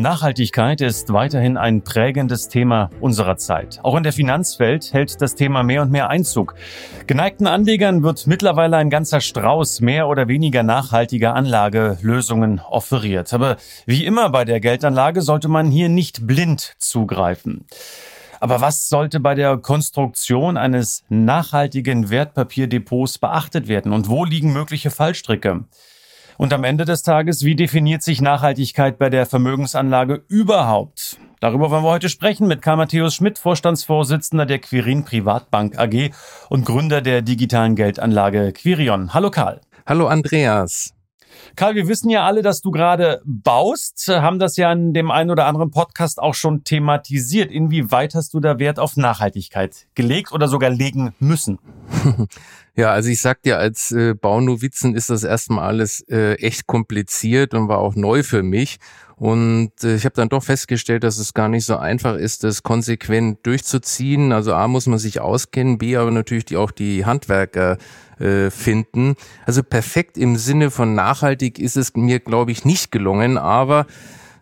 Nachhaltigkeit ist weiterhin ein prägendes Thema unserer Zeit. Auch in der Finanzwelt hält das Thema mehr und mehr Einzug. Geneigten Anlegern wird mittlerweile ein ganzer Strauß mehr oder weniger nachhaltiger Anlagelösungen offeriert. Aber wie immer bei der Geldanlage sollte man hier nicht blind zugreifen. Aber was sollte bei der Konstruktion eines nachhaltigen Wertpapierdepots beachtet werden und wo liegen mögliche Fallstricke? Und am Ende des Tages, wie definiert sich Nachhaltigkeit bei der Vermögensanlage überhaupt? Darüber wollen wir heute sprechen mit Karl Matthäus Schmidt, Vorstandsvorsitzender der Quirin Privatbank AG und Gründer der digitalen Geldanlage Quirion. Hallo Karl. Hallo Andreas. Karl, wir wissen ja alle, dass du gerade baust, haben das ja in dem einen oder anderen Podcast auch schon thematisiert. Inwieweit hast du da Wert auf Nachhaltigkeit gelegt oder sogar legen müssen? Ja, also ich sag dir, als äh, Baunovizen ist das erstmal alles äh, echt kompliziert und war auch neu für mich. Und äh, ich habe dann doch festgestellt, dass es gar nicht so einfach ist, das konsequent durchzuziehen. Also A muss man sich auskennen, B aber natürlich die, auch die Handwerker äh, finden. Also perfekt im Sinne von nachhaltig ist es mir, glaube ich, nicht gelungen, aber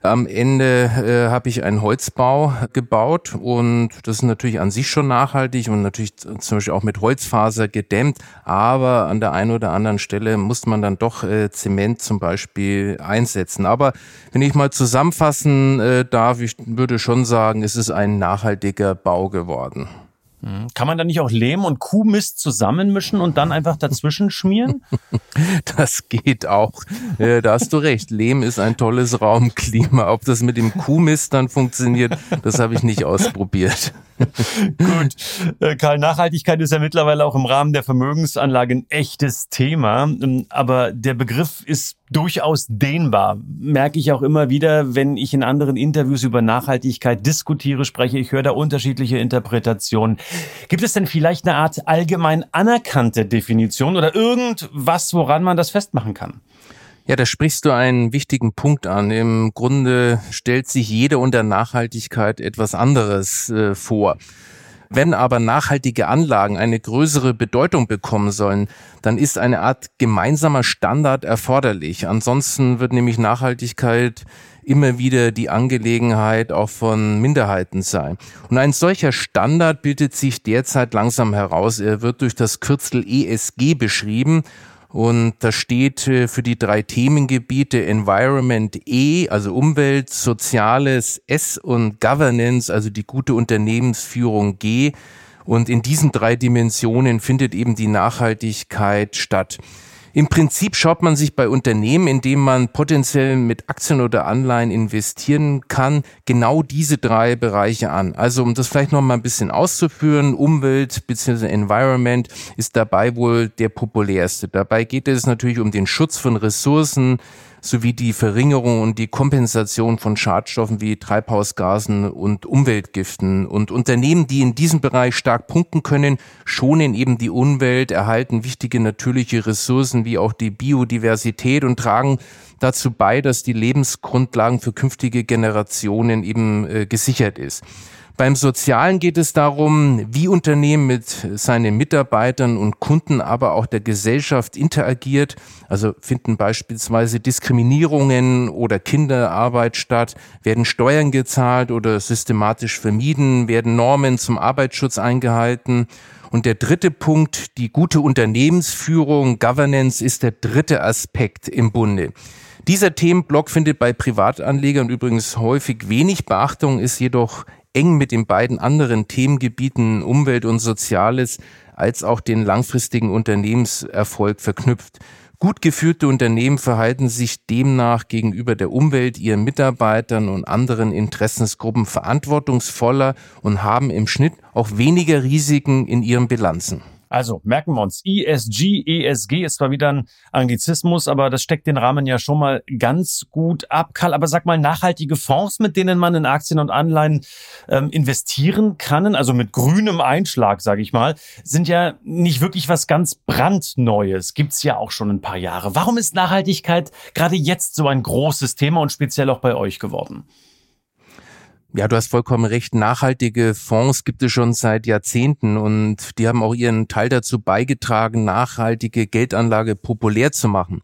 am Ende äh, habe ich einen Holzbau gebaut und das ist natürlich an sich schon nachhaltig und natürlich zum Beispiel auch mit Holzfaser gedämmt, aber an der einen oder anderen Stelle muss man dann doch äh, Zement zum Beispiel einsetzen. Aber wenn ich mal zusammenfassen äh, darf, ich würde schon sagen, es ist ein nachhaltiger Bau geworden. Mhm. Kann man da nicht auch Lehm und Kuhmist zusammenmischen und dann einfach dazwischen schmieren? Das geht auch. Da hast du recht. Lehm ist ein tolles Raumklima. Ob das mit dem Kuhmist dann funktioniert, das habe ich nicht ausprobiert. Gut. Äh, Karl, Nachhaltigkeit ist ja mittlerweile auch im Rahmen der Vermögensanlage ein echtes Thema. Ähm, aber der Begriff ist durchaus dehnbar. Merke ich auch immer wieder, wenn ich in anderen Interviews über Nachhaltigkeit diskutiere, spreche. Ich höre da unterschiedliche Interpretationen. Gibt es denn vielleicht eine Art allgemein anerkannte Definition oder irgendwas, woran man das festmachen kann? Ja, da sprichst du einen wichtigen Punkt an. Im Grunde stellt sich jeder unter Nachhaltigkeit etwas anderes äh, vor. Wenn aber nachhaltige Anlagen eine größere Bedeutung bekommen sollen, dann ist eine Art gemeinsamer Standard erforderlich. Ansonsten wird nämlich Nachhaltigkeit immer wieder die Angelegenheit auch von Minderheiten sein. Und ein solcher Standard bildet sich derzeit langsam heraus. Er wird durch das Kürzel ESG beschrieben und da steht äh, für die drei Themengebiete Environment E, also Umwelt, Soziales S und Governance, also die gute Unternehmensführung G. Und in diesen drei Dimensionen findet eben die Nachhaltigkeit statt. Im Prinzip schaut man sich bei Unternehmen, in denen man potenziell mit Aktien oder Anleihen investieren kann, genau diese drei Bereiche an. Also um das vielleicht noch mal ein bisschen auszuführen, Umwelt bzw. Environment ist dabei wohl der populärste. Dabei geht es natürlich um den Schutz von Ressourcen, sowie die Verringerung und die Kompensation von Schadstoffen wie Treibhausgasen und Umweltgiften. Und Unternehmen, die in diesem Bereich stark punkten können, schonen eben die Umwelt, erhalten wichtige natürliche Ressourcen wie auch die Biodiversität und tragen dazu bei, dass die Lebensgrundlagen für künftige Generationen eben äh, gesichert ist. Beim Sozialen geht es darum, wie Unternehmen mit seinen Mitarbeitern und Kunden, aber auch der Gesellschaft interagiert. Also finden beispielsweise Diskriminierungen oder Kinderarbeit statt, werden Steuern gezahlt oder systematisch vermieden, werden Normen zum Arbeitsschutz eingehalten. Und der dritte Punkt, die gute Unternehmensführung, Governance, ist der dritte Aspekt im Bunde. Dieser Themenblock findet bei Privatanlegern übrigens häufig wenig Beachtung, ist jedoch eng mit den beiden anderen Themengebieten Umwelt und Soziales als auch den langfristigen Unternehmenserfolg verknüpft. Gut geführte Unternehmen verhalten sich demnach gegenüber der Umwelt, ihren Mitarbeitern und anderen Interessensgruppen verantwortungsvoller und haben im Schnitt auch weniger Risiken in ihren Bilanzen. Also merken wir uns, ESG, ESG ist zwar wieder ein Anglizismus, aber das steckt den Rahmen ja schon mal ganz gut ab. Karl, aber sag mal, nachhaltige Fonds, mit denen man in Aktien und Anleihen ähm, investieren kann, also mit grünem Einschlag, sage ich mal, sind ja nicht wirklich was ganz brandneues. Gibt's ja auch schon ein paar Jahre. Warum ist Nachhaltigkeit gerade jetzt so ein großes Thema und speziell auch bei euch geworden? Ja, du hast vollkommen recht. Nachhaltige Fonds gibt es schon seit Jahrzehnten und die haben auch ihren Teil dazu beigetragen, nachhaltige Geldanlage populär zu machen.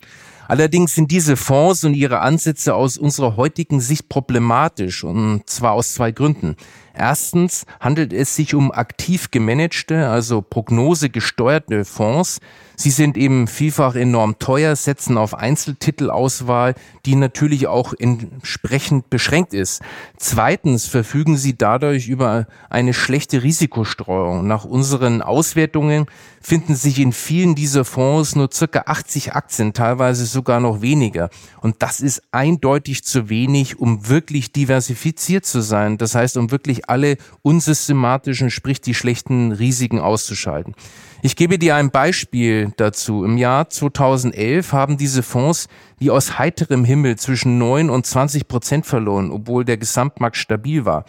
Allerdings sind diese Fonds und ihre Ansätze aus unserer heutigen Sicht problematisch und zwar aus zwei Gründen. Erstens handelt es sich um aktiv gemanagte, also prognosegesteuerte Fonds. Sie sind eben vielfach enorm teuer, setzen auf Einzeltitelauswahl, die natürlich auch entsprechend beschränkt ist. Zweitens verfügen sie dadurch über eine schlechte Risikostreuung. Nach unseren Auswertungen finden sich in vielen dieser Fonds nur circa 80 Aktien, teilweise sogar noch weniger. Und das ist eindeutig zu wenig, um wirklich diversifiziert zu sein. Das heißt, um wirklich alle unsystematischen, sprich die schlechten Risiken auszuschalten. Ich gebe dir ein Beispiel dazu. Im Jahr 2011 haben diese Fonds wie aus heiterem Himmel zwischen 9 und 20 Prozent verloren, obwohl der Gesamtmarkt stabil war.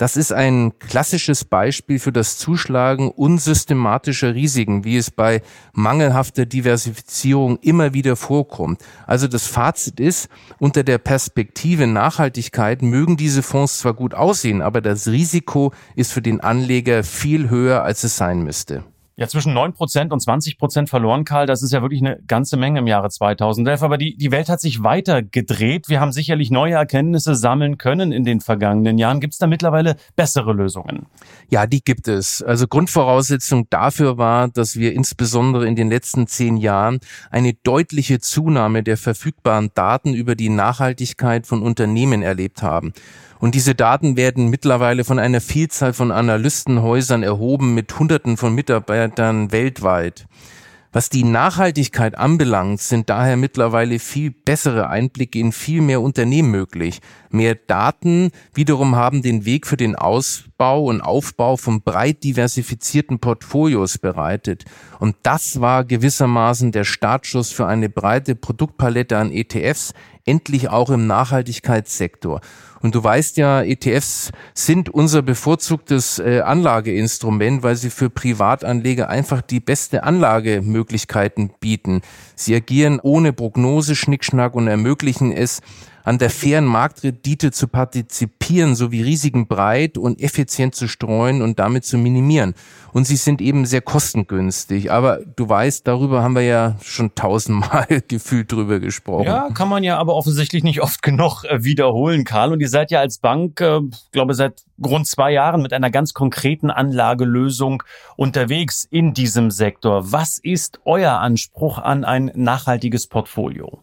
Das ist ein klassisches Beispiel für das Zuschlagen unsystematischer Risiken, wie es bei mangelhafter Diversifizierung immer wieder vorkommt. Also das Fazit ist, unter der Perspektive Nachhaltigkeit mögen diese Fonds zwar gut aussehen, aber das Risiko ist für den Anleger viel höher, als es sein müsste. Ja, zwischen 9% und 20% verloren, Karl, das ist ja wirklich eine ganze Menge im Jahre 2011. Aber die, die Welt hat sich weiter gedreht. Wir haben sicherlich neue Erkenntnisse sammeln können in den vergangenen Jahren. Gibt es da mittlerweile bessere Lösungen? Ja, die gibt es. Also Grundvoraussetzung dafür war, dass wir insbesondere in den letzten zehn Jahren eine deutliche Zunahme der verfügbaren Daten über die Nachhaltigkeit von Unternehmen erlebt haben. Und diese Daten werden mittlerweile von einer Vielzahl von Analystenhäusern erhoben mit Hunderten von Mitarbeitern weltweit. Was die Nachhaltigkeit anbelangt, sind daher mittlerweile viel bessere Einblicke in viel mehr Unternehmen möglich. Mehr Daten wiederum haben den Weg für den Ausbau und Aufbau von breit diversifizierten Portfolios bereitet. Und das war gewissermaßen der Startschuss für eine breite Produktpalette an ETFs, endlich auch im Nachhaltigkeitssektor. Und du weißt ja, ETFs sind unser bevorzugtes äh, Anlageinstrument, weil sie für Privatanleger einfach die beste Anlagemöglichkeiten bieten. Sie agieren ohne Prognose, Schnickschnack und ermöglichen es, an der fairen Marktrendite zu partizipieren, sowie Risiken breit und effizient zu streuen und damit zu minimieren. Und sie sind eben sehr kostengünstig. Aber du weißt, darüber haben wir ja schon tausendmal gefühlt drüber gesprochen. Ja, kann man ja aber offensichtlich nicht oft genug äh, wiederholen, Karl. Und ihr seid ja als Bank, äh, glaube seit rund zwei Jahren mit einer ganz konkreten Anlagelösung unterwegs in diesem Sektor. Was ist euer Anspruch an ein nachhaltiges Portfolio?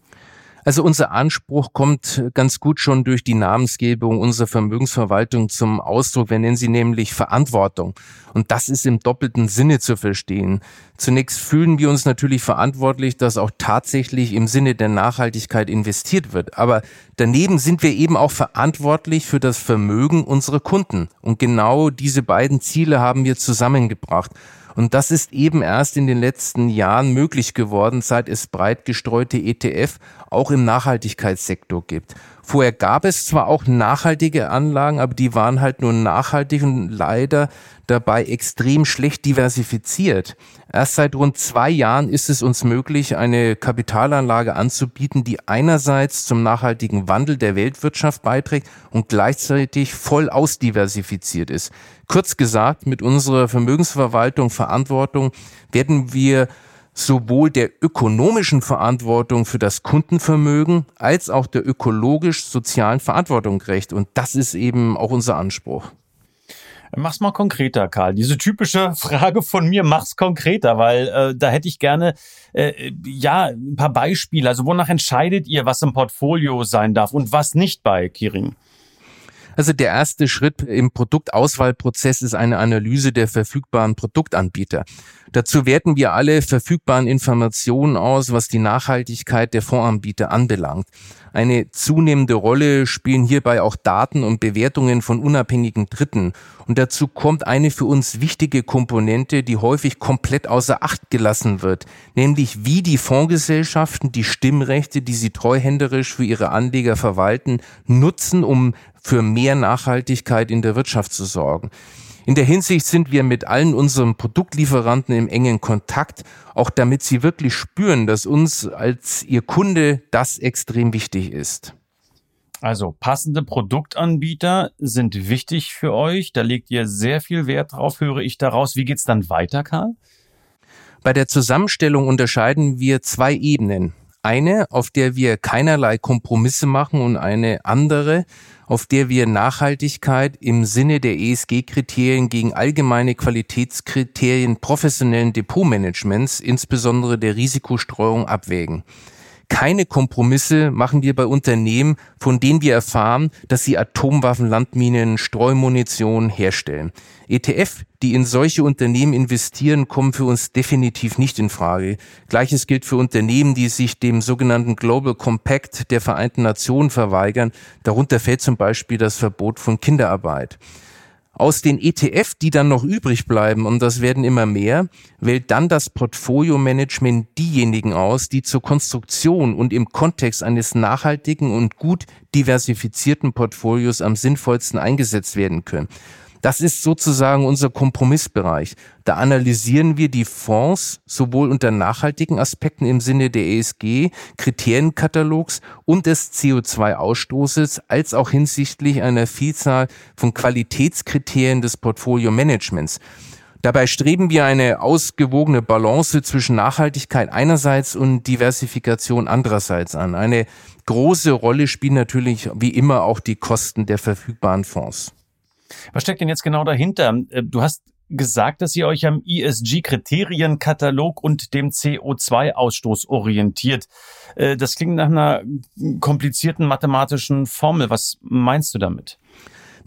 Also unser Anspruch kommt ganz gut schon durch die Namensgebung unserer Vermögensverwaltung zum Ausdruck. Wir nennen sie nämlich Verantwortung. Und das ist im doppelten Sinne zu verstehen. Zunächst fühlen wir uns natürlich verantwortlich, dass auch tatsächlich im Sinne der Nachhaltigkeit investiert wird. Aber daneben sind wir eben auch verantwortlich für das Vermögen unserer Kunden. Und genau diese beiden Ziele haben wir zusammengebracht. Und das ist eben erst in den letzten Jahren möglich geworden, seit es breit gestreute ETF auch im Nachhaltigkeitssektor gibt. Vorher gab es zwar auch nachhaltige Anlagen, aber die waren halt nur nachhaltig und leider dabei extrem schlecht diversifiziert. Erst seit rund zwei Jahren ist es uns möglich, eine Kapitalanlage anzubieten, die einerseits zum nachhaltigen Wandel der Weltwirtschaft beiträgt und gleichzeitig voll ausdiversifiziert ist. Kurz gesagt, mit unserer Vermögensverwaltung Verantwortung werden wir sowohl der ökonomischen Verantwortung für das Kundenvermögen als auch der ökologisch-sozialen Verantwortung gerecht. Und das ist eben auch unser Anspruch. Mach's mal konkreter, Karl. Diese typische Frage von mir, mach's konkreter, weil äh, da hätte ich gerne äh, ja ein paar Beispiele. Also wonach entscheidet ihr, was im Portfolio sein darf und was nicht bei Kiring? Also der erste Schritt im Produktauswahlprozess ist eine Analyse der verfügbaren Produktanbieter. Dazu werten wir alle verfügbaren Informationen aus, was die Nachhaltigkeit der Fondsanbieter anbelangt. Eine zunehmende Rolle spielen hierbei auch Daten und Bewertungen von unabhängigen Dritten. Und dazu kommt eine für uns wichtige Komponente, die häufig komplett außer Acht gelassen wird, nämlich wie die Fondsgesellschaften die Stimmrechte, die sie treuhänderisch für ihre Anleger verwalten, nutzen, um für mehr Nachhaltigkeit in der Wirtschaft zu sorgen. In der Hinsicht sind wir mit allen unseren Produktlieferanten im engen Kontakt, auch damit sie wirklich spüren, dass uns als ihr Kunde das extrem wichtig ist. Also passende Produktanbieter sind wichtig für euch. Da legt ihr sehr viel Wert drauf, höre ich daraus. Wie geht's dann weiter, Karl? Bei der Zusammenstellung unterscheiden wir zwei Ebenen. Eine, auf der wir keinerlei Kompromisse machen und eine andere, auf der wir Nachhaltigkeit im Sinne der ESG-Kriterien gegen allgemeine Qualitätskriterien professionellen Depotmanagements, insbesondere der Risikostreuung, abwägen. Keine Kompromisse machen wir bei Unternehmen, von denen wir erfahren, dass sie Atomwaffen, Landminen, Streumunition herstellen. ETF, die in solche Unternehmen investieren, kommen für uns definitiv nicht in Frage. Gleiches gilt für Unternehmen, die sich dem sogenannten Global Compact der Vereinten Nationen verweigern. Darunter fällt zum Beispiel das Verbot von Kinderarbeit. Aus den ETF, die dann noch übrig bleiben, und das werden immer mehr, wählt dann das Portfolio-Management diejenigen aus, die zur Konstruktion und im Kontext eines nachhaltigen und gut diversifizierten Portfolios am sinnvollsten eingesetzt werden können. Das ist sozusagen unser Kompromissbereich. Da analysieren wir die Fonds sowohl unter nachhaltigen Aspekten im Sinne der ESG, Kriterienkatalogs und des CO2-Ausstoßes, als auch hinsichtlich einer Vielzahl von Qualitätskriterien des Portfolio-Managements. Dabei streben wir eine ausgewogene Balance zwischen Nachhaltigkeit einerseits und Diversifikation andererseits an. Eine große Rolle spielen natürlich wie immer auch die Kosten der verfügbaren Fonds. Was steckt denn jetzt genau dahinter? Äh, du hast gesagt, dass ihr euch am ESG-Kriterienkatalog und dem CO2-Ausstoß orientiert. Äh, das klingt nach einer komplizierten mathematischen Formel. Was meinst du damit?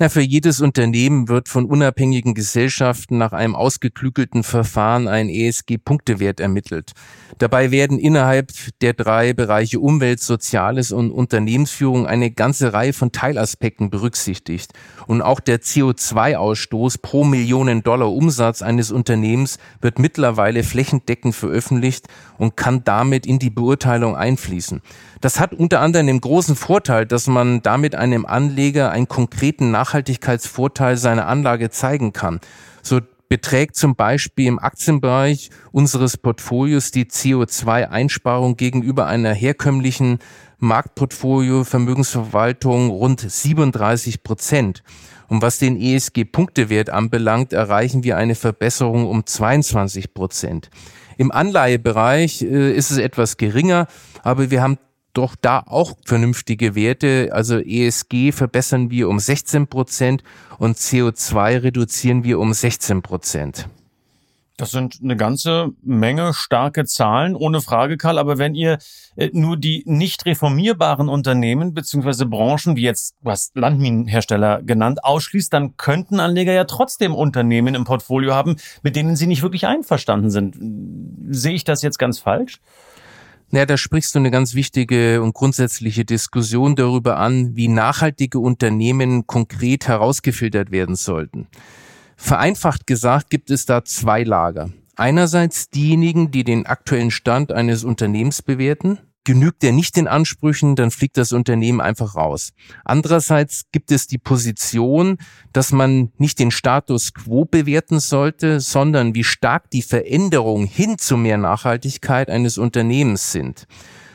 Na, für jedes Unternehmen wird von unabhängigen Gesellschaften nach einem ausgeklügelten Verfahren ein ESG-Punktewert ermittelt. Dabei werden innerhalb der drei Bereiche Umwelt, Soziales und Unternehmensführung eine ganze Reihe von Teilaspekten berücksichtigt. Und auch der CO2-Ausstoß pro Millionen Dollar Umsatz eines Unternehmens wird mittlerweile flächendeckend veröffentlicht und kann damit in die Beurteilung einfließen. Das hat unter anderem den großen Vorteil, dass man damit einem Anleger einen konkreten Nachhaltigkeitsvorteil seiner Anlage zeigen kann. So beträgt zum Beispiel im Aktienbereich unseres Portfolios die CO2-Einsparung gegenüber einer herkömmlichen Marktportfolio Vermögensverwaltung rund 37 Prozent. Und was den ESG-Punktewert anbelangt, erreichen wir eine Verbesserung um 22 Prozent. Im Anleihebereich äh, ist es etwas geringer, aber wir haben doch da auch vernünftige Werte. Also ESG verbessern wir um 16 Prozent und CO2 reduzieren wir um 16 Prozent. Das sind eine ganze Menge starke Zahlen, ohne Frage, Karl. Aber wenn ihr äh, nur die nicht reformierbaren Unternehmen beziehungsweise Branchen, wie jetzt was Landminenhersteller genannt, ausschließt, dann könnten Anleger ja trotzdem Unternehmen im Portfolio haben, mit denen sie nicht wirklich einverstanden sind. Sehe ich das jetzt ganz falsch? Naja, da sprichst du eine ganz wichtige und grundsätzliche Diskussion darüber an, wie nachhaltige Unternehmen konkret herausgefiltert werden sollten. Vereinfacht gesagt gibt es da zwei Lager. Einerseits diejenigen, die den aktuellen Stand eines Unternehmens bewerten Genügt der nicht den Ansprüchen, dann fliegt das Unternehmen einfach raus. Andererseits gibt es die Position, dass man nicht den Status quo bewerten sollte, sondern wie stark die Veränderungen hin zu mehr Nachhaltigkeit eines Unternehmens sind.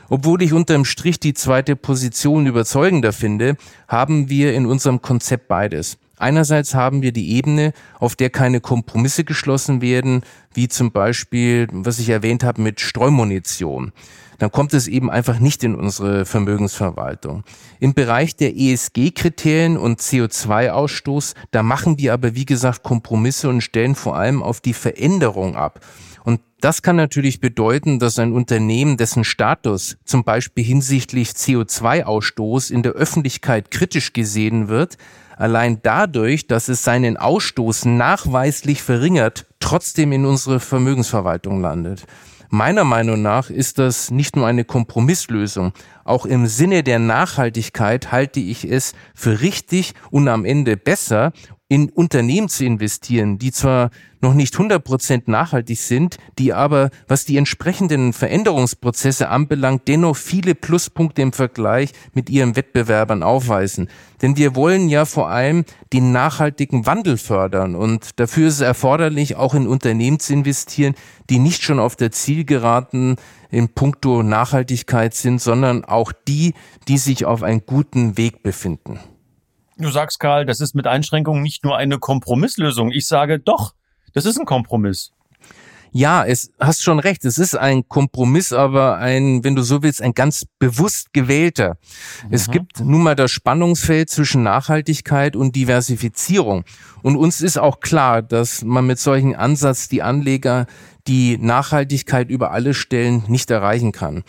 Obwohl ich unterm Strich die zweite Position überzeugender finde, haben wir in unserem Konzept beides. Einerseits haben wir die Ebene, auf der keine Kompromisse geschlossen werden, wie zum Beispiel, was ich erwähnt habe, mit Streumunition dann kommt es eben einfach nicht in unsere Vermögensverwaltung. Im Bereich der ESG-Kriterien und CO2-Ausstoß, da machen wir aber, wie gesagt, Kompromisse und stellen vor allem auf die Veränderung ab. Und das kann natürlich bedeuten, dass ein Unternehmen, dessen Status zum Beispiel hinsichtlich CO2-Ausstoß in der Öffentlichkeit kritisch gesehen wird, allein dadurch, dass es seinen Ausstoß nachweislich verringert, trotzdem in unsere Vermögensverwaltung landet. Meiner Meinung nach ist das nicht nur eine Kompromisslösung. Auch im Sinne der Nachhaltigkeit halte ich es für richtig und am Ende besser in Unternehmen zu investieren, die zwar noch nicht 100% nachhaltig sind, die aber, was die entsprechenden Veränderungsprozesse anbelangt, dennoch viele Pluspunkte im Vergleich mit ihren Wettbewerbern aufweisen. Denn wir wollen ja vor allem den nachhaltigen Wandel fördern und dafür ist es erforderlich, auch in Unternehmen zu investieren, die nicht schon auf der Zielgeraden in puncto Nachhaltigkeit sind, sondern auch die, die sich auf einem guten Weg befinden. Du sagst, Karl, das ist mit Einschränkungen nicht nur eine Kompromisslösung. Ich sage doch, das ist ein Kompromiss. Ja, es hast schon recht. Es ist ein Kompromiss, aber ein, wenn du so willst, ein ganz bewusst gewählter. Mhm. Es gibt nun mal das Spannungsfeld zwischen Nachhaltigkeit und Diversifizierung. Und uns ist auch klar, dass man mit solchen Ansatz die Anleger die Nachhaltigkeit über alle Stellen nicht erreichen kann.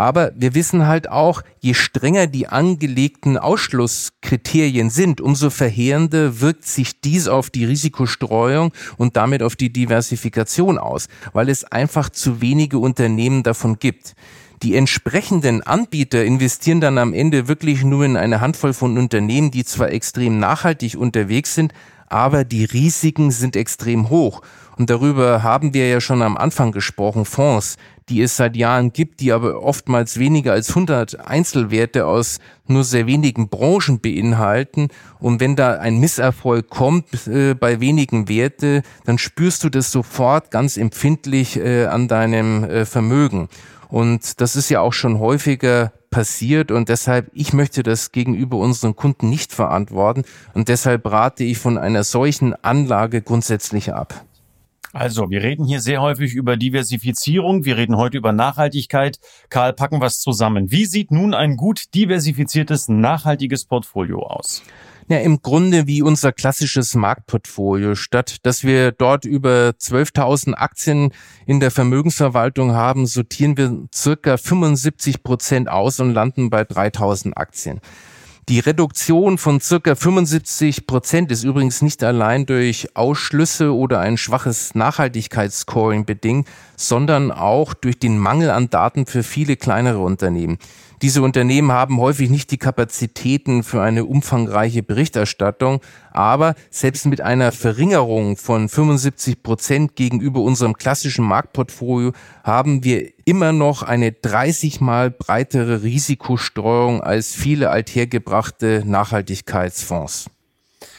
Aber wir wissen halt auch, je strenger die angelegten Ausschlusskriterien sind, umso verheerender wirkt sich dies auf die Risikostreuung und damit auf die Diversifikation aus, weil es einfach zu wenige Unternehmen davon gibt. Die entsprechenden Anbieter investieren dann am Ende wirklich nur in eine Handvoll von Unternehmen, die zwar extrem nachhaltig unterwegs sind, aber die Risiken sind extrem hoch. Und darüber haben wir ja schon am Anfang gesprochen, Fonds, die es seit Jahren gibt, die aber oftmals weniger als 100 Einzelwerte aus nur sehr wenigen Branchen beinhalten. Und wenn da ein Misserfolg kommt äh, bei wenigen Werte, dann spürst du das sofort ganz empfindlich äh, an deinem äh, Vermögen. Und das ist ja auch schon häufiger passiert und deshalb, ich möchte das gegenüber unseren Kunden nicht verantworten und deshalb rate ich von einer solchen Anlage grundsätzlich ab. Also, wir reden hier sehr häufig über Diversifizierung. Wir reden heute über Nachhaltigkeit. Karl, packen wir es zusammen. Wie sieht nun ein gut diversifiziertes, nachhaltiges Portfolio aus? Ja, im Grunde wie unser klassisches Marktportfolio. Statt dass wir dort über 12.000 Aktien in der Vermögensverwaltung haben, sortieren wir circa 75 Prozent aus und landen bei 3.000 Aktien. Die Reduktion von circa 75 Prozent ist übrigens nicht allein durch Ausschlüsse oder ein schwaches Nachhaltigkeitsscoring bedingt, sondern auch durch den Mangel an Daten für viele kleinere Unternehmen. Diese Unternehmen haben häufig nicht die Kapazitäten für eine umfangreiche Berichterstattung, aber selbst mit einer Verringerung von 75 Prozent gegenüber unserem klassischen Marktportfolio haben wir immer noch eine 30 mal breitere Risikostreuung als viele althergebrachte Nachhaltigkeitsfonds.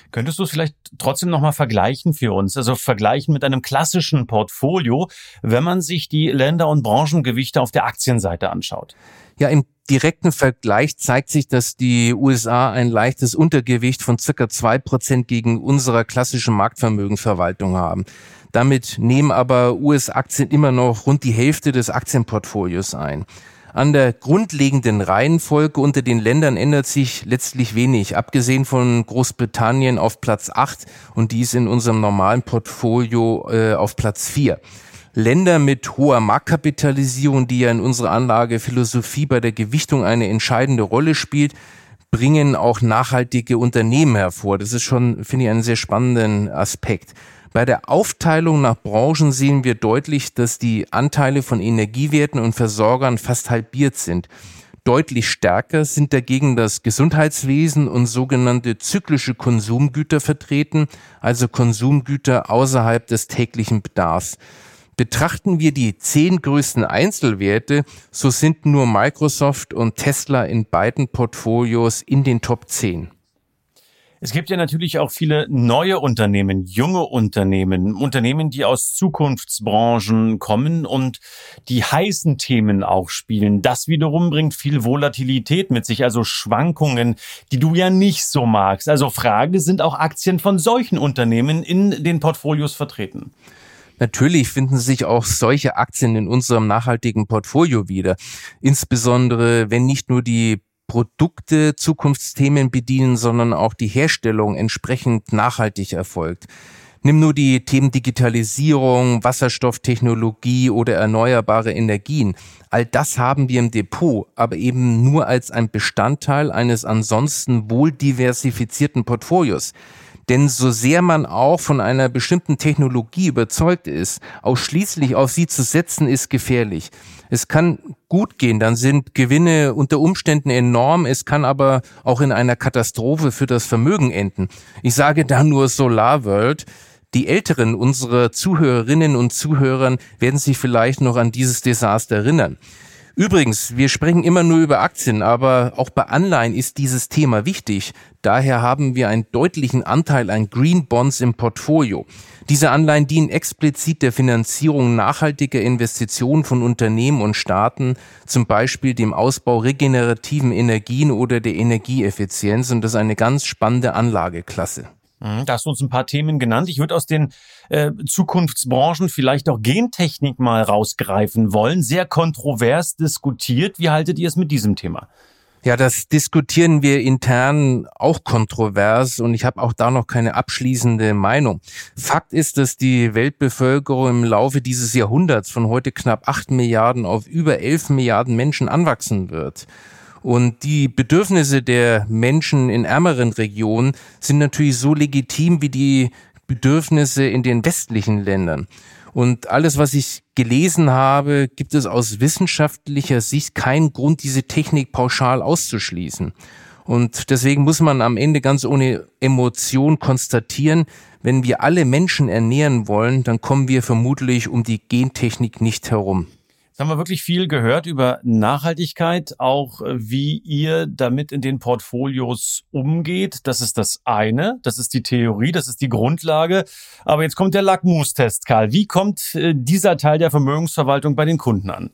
Könntest du es vielleicht trotzdem nochmal vergleichen für uns? Also vergleichen mit einem klassischen Portfolio, wenn man sich die Länder- und Branchengewichte auf der Aktienseite anschaut? Ja, im direkten Vergleich zeigt sich, dass die USA ein leichtes Untergewicht von circa zwei Prozent gegen unserer klassischen Marktvermögensverwaltung haben. Damit nehmen aber US-Aktien immer noch rund die Hälfte des Aktienportfolios ein. An der grundlegenden Reihenfolge unter den Ländern ändert sich letztlich wenig, abgesehen von Großbritannien auf Platz 8 und dies in unserem normalen Portfolio äh, auf Platz 4. Länder mit hoher Marktkapitalisierung, die ja in unserer Anlagephilosophie bei der Gewichtung eine entscheidende Rolle spielt, bringen auch nachhaltige Unternehmen hervor. Das ist schon, finde ich, einen sehr spannenden Aspekt. Bei der Aufteilung nach Branchen sehen wir deutlich, dass die Anteile von Energiewerten und Versorgern fast halbiert sind. Deutlich stärker sind dagegen das Gesundheitswesen und sogenannte zyklische Konsumgüter vertreten, also Konsumgüter außerhalb des täglichen Bedarfs. Betrachten wir die zehn größten Einzelwerte, so sind nur Microsoft und Tesla in beiden Portfolios in den Top 10. Es gibt ja natürlich auch viele neue Unternehmen, junge Unternehmen, Unternehmen, die aus Zukunftsbranchen kommen und die heißen Themen auch spielen. Das wiederum bringt viel Volatilität mit sich, also Schwankungen, die du ja nicht so magst. Also Frage, sind auch Aktien von solchen Unternehmen in den Portfolios vertreten? Natürlich finden sich auch solche Aktien in unserem nachhaltigen Portfolio wieder. Insbesondere, wenn nicht nur die Produkte Zukunftsthemen bedienen, sondern auch die Herstellung entsprechend nachhaltig erfolgt. Nimm nur die Themen Digitalisierung, Wasserstofftechnologie oder erneuerbare Energien. All das haben wir im Depot, aber eben nur als ein Bestandteil eines ansonsten wohl diversifizierten Portfolios. Denn so sehr man auch von einer bestimmten Technologie überzeugt ist, ausschließlich auf sie zu setzen, ist gefährlich. Es kann gut gehen, dann sind Gewinne unter Umständen enorm, es kann aber auch in einer Katastrophe für das Vermögen enden. Ich sage da nur SolarWorld. Die Älteren unserer Zuhörerinnen und Zuhörern werden sich vielleicht noch an dieses Desaster erinnern. Übrigens, wir sprechen immer nur über Aktien, aber auch bei Anleihen ist dieses Thema wichtig. Daher haben wir einen deutlichen Anteil an Green Bonds im Portfolio. Diese Anleihen dienen explizit der Finanzierung nachhaltiger Investitionen von Unternehmen und Staaten, zum Beispiel dem Ausbau regenerativen Energien oder der Energieeffizienz. Und das ist eine ganz spannende Anlageklasse. Mhm, da hast du uns ein paar Themen genannt. Ich würde aus den äh, Zukunftsbranchen vielleicht auch Gentechnik mal rausgreifen wollen. Sehr kontrovers diskutiert. Wie haltet ihr es mit diesem Thema? Ja, das diskutieren wir intern auch kontrovers und ich habe auch da noch keine abschließende Meinung. Fakt ist, dass die Weltbevölkerung im Laufe dieses Jahrhunderts von heute knapp acht Milliarden auf über elf Milliarden Menschen anwachsen wird. Und die Bedürfnisse der Menschen in ärmeren Regionen sind natürlich so legitim wie die Bedürfnisse in den westlichen Ländern. Und alles, was ich gelesen habe, gibt es aus wissenschaftlicher Sicht keinen Grund, diese Technik pauschal auszuschließen. Und deswegen muss man am Ende ganz ohne Emotion konstatieren, wenn wir alle Menschen ernähren wollen, dann kommen wir vermutlich um die Gentechnik nicht herum. Haben wir wirklich viel gehört über Nachhaltigkeit, auch äh, wie ihr damit in den Portfolios umgeht. Das ist das eine, das ist die Theorie, das ist die Grundlage. Aber jetzt kommt der Lackmustest, Karl. Wie kommt äh, dieser Teil der Vermögensverwaltung bei den Kunden an?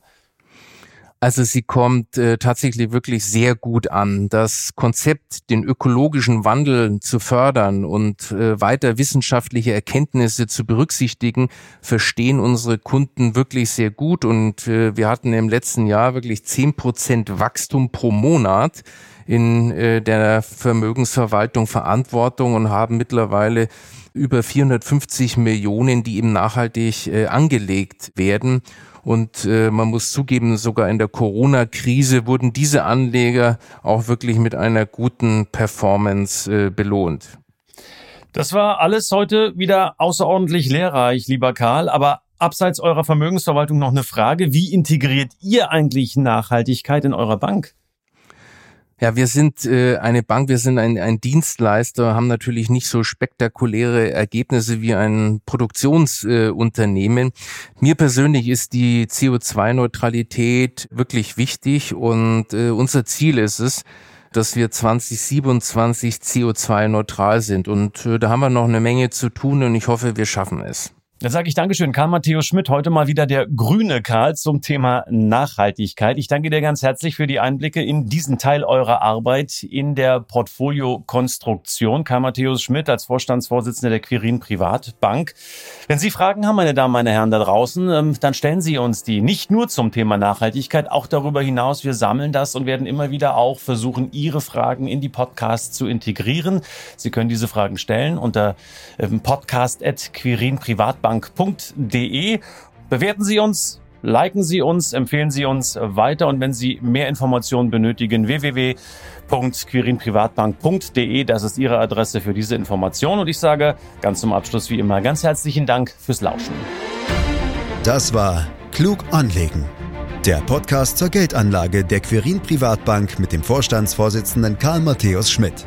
Also sie kommt äh, tatsächlich wirklich sehr gut an. Das Konzept, den ökologischen Wandel zu fördern und äh, weiter wissenschaftliche Erkenntnisse zu berücksichtigen, verstehen unsere Kunden wirklich sehr gut. Und äh, wir hatten im letzten Jahr wirklich zehn Prozent Wachstum pro Monat in äh, der Vermögensverwaltung Verantwortung und haben mittlerweile über 450 Millionen, die eben nachhaltig äh, angelegt werden. Und äh, man muss zugeben, sogar in der Corona-Krise wurden diese Anleger auch wirklich mit einer guten Performance äh, belohnt. Das war alles heute wieder außerordentlich lehrreich, lieber Karl. Aber abseits eurer Vermögensverwaltung noch eine Frage. Wie integriert ihr eigentlich Nachhaltigkeit in eurer Bank? Ja, wir sind äh, eine Bank, wir sind ein, ein Dienstleister, haben natürlich nicht so spektakuläre Ergebnisse wie ein Produktionsunternehmen. Äh, Mir persönlich ist die CO2-Neutralität wirklich wichtig und äh, unser Ziel ist es, dass wir 2027 CO2-neutral sind. Und äh, da haben wir noch eine Menge zu tun und ich hoffe, wir schaffen es. Dann sage ich Dankeschön, Karl Matthäus Schmidt. Heute mal wieder der grüne Karl zum Thema Nachhaltigkeit. Ich danke dir ganz herzlich für die Einblicke in diesen Teil eurer Arbeit in der Portfoliokonstruktion. Karl Matthäus Schmidt als Vorstandsvorsitzender der Quirin Privatbank. Wenn Sie Fragen haben, meine Damen, meine Herren da draußen, ähm, dann stellen Sie uns die. Nicht nur zum Thema Nachhaltigkeit, auch darüber hinaus. Wir sammeln das und werden immer wieder auch versuchen, Ihre Fragen in die Podcasts zu integrieren. Sie können diese Fragen stellen unter ähm, podcast.quirinprivatbank bank.de. Bewerten Sie uns, liken Sie uns, empfehlen Sie uns weiter und wenn Sie mehr Informationen benötigen, www.quirinprivatbank.de, das ist Ihre Adresse für diese Information und ich sage ganz zum Abschluss wie immer ganz herzlichen Dank fürs Lauschen. Das war Klug anlegen. Der Podcast zur Geldanlage der Quirin Privatbank mit dem Vorstandsvorsitzenden Karl Matthäus Schmidt.